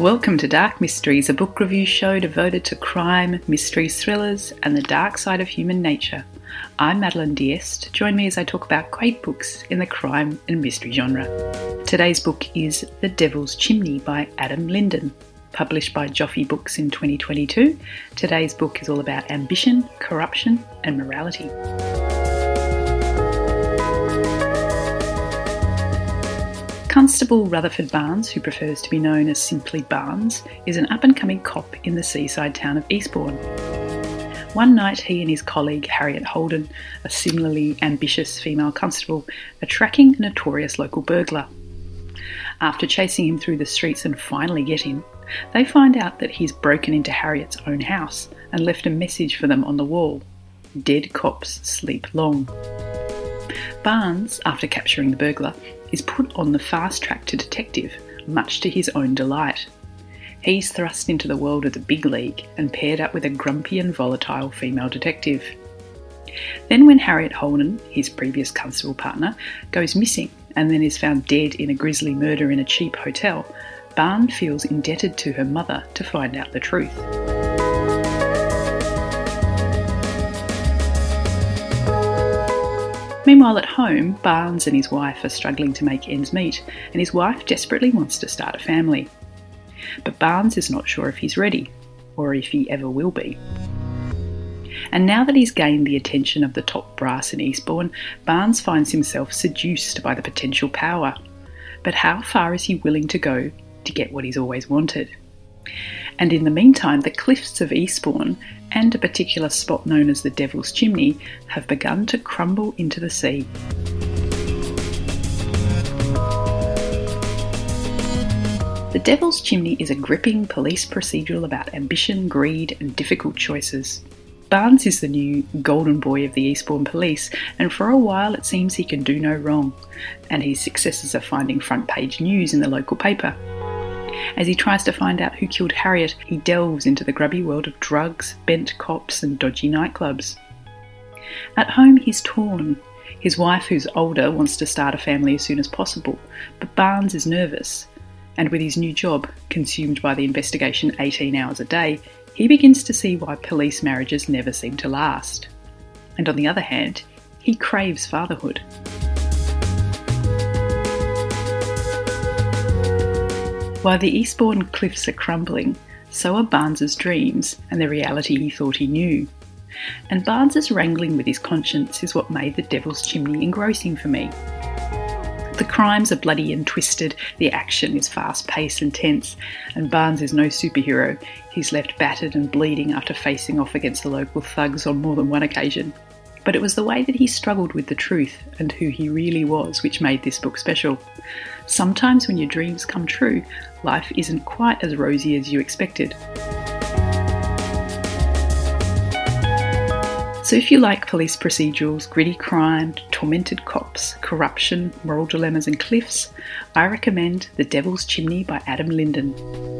Welcome to Dark Mysteries, a book review show devoted to crime, mysteries, thrillers, and the dark side of human nature. I'm Madeleine D'Este. Join me as I talk about great books in the crime and mystery genre. Today's book is The Devil's Chimney by Adam Linden. Published by Joffe Books in 2022, today's book is all about ambition, corruption, and morality. Constable Rutherford Barnes, who prefers to be known as simply Barnes, is an up and coming cop in the seaside town of Eastbourne. One night, he and his colleague Harriet Holden, a similarly ambitious female constable, are tracking a notorious local burglar. After chasing him through the streets and finally get him, they find out that he's broken into Harriet's own house and left a message for them on the wall Dead cops sleep long. Barnes, after capturing the burglar, is put on the fast track to detective, much to his own delight. He's thrust into the world of the big league and paired up with a grumpy and volatile female detective. Then, when Harriet Holden, his previous constable partner, goes missing and then is found dead in a grisly murder in a cheap hotel, Barnes feels indebted to her mother to find out the truth. Meanwhile, at home, Barnes and his wife are struggling to make ends meet, and his wife desperately wants to start a family. But Barnes is not sure if he's ready, or if he ever will be. And now that he's gained the attention of the top brass in Eastbourne, Barnes finds himself seduced by the potential power. But how far is he willing to go to get what he's always wanted? And in the meantime, the cliffs of Eastbourne and a particular spot known as the Devil's Chimney have begun to crumble into the sea. The Devil's Chimney is a gripping police procedural about ambition, greed, and difficult choices. Barnes is the new golden boy of the Eastbourne Police, and for a while it seems he can do no wrong, and his successes are finding front page news in the local paper. As he tries to find out who killed Harriet, he delves into the grubby world of drugs, bent cops, and dodgy nightclubs. At home, he's torn. His wife, who's older, wants to start a family as soon as possible, but Barnes is nervous. And with his new job, consumed by the investigation 18 hours a day, he begins to see why police marriages never seem to last. And on the other hand, he craves fatherhood. While the Eastbourne cliffs are crumbling, so are Barnes's dreams and the reality he thought he knew. And Barnes's wrangling with his conscience is what made the Devil's Chimney engrossing for me. The crimes are bloody and twisted, the action is fast paced and tense, and Barnes is no superhero. He's left battered and bleeding after facing off against the local thugs on more than one occasion. But it was the way that he struggled with the truth and who he really was which made this book special. Sometimes when your dreams come true, life isn't quite as rosy as you expected. So, if you like police procedurals, gritty crime, tormented cops, corruption, moral dilemmas, and cliffs, I recommend The Devil's Chimney by Adam Linden.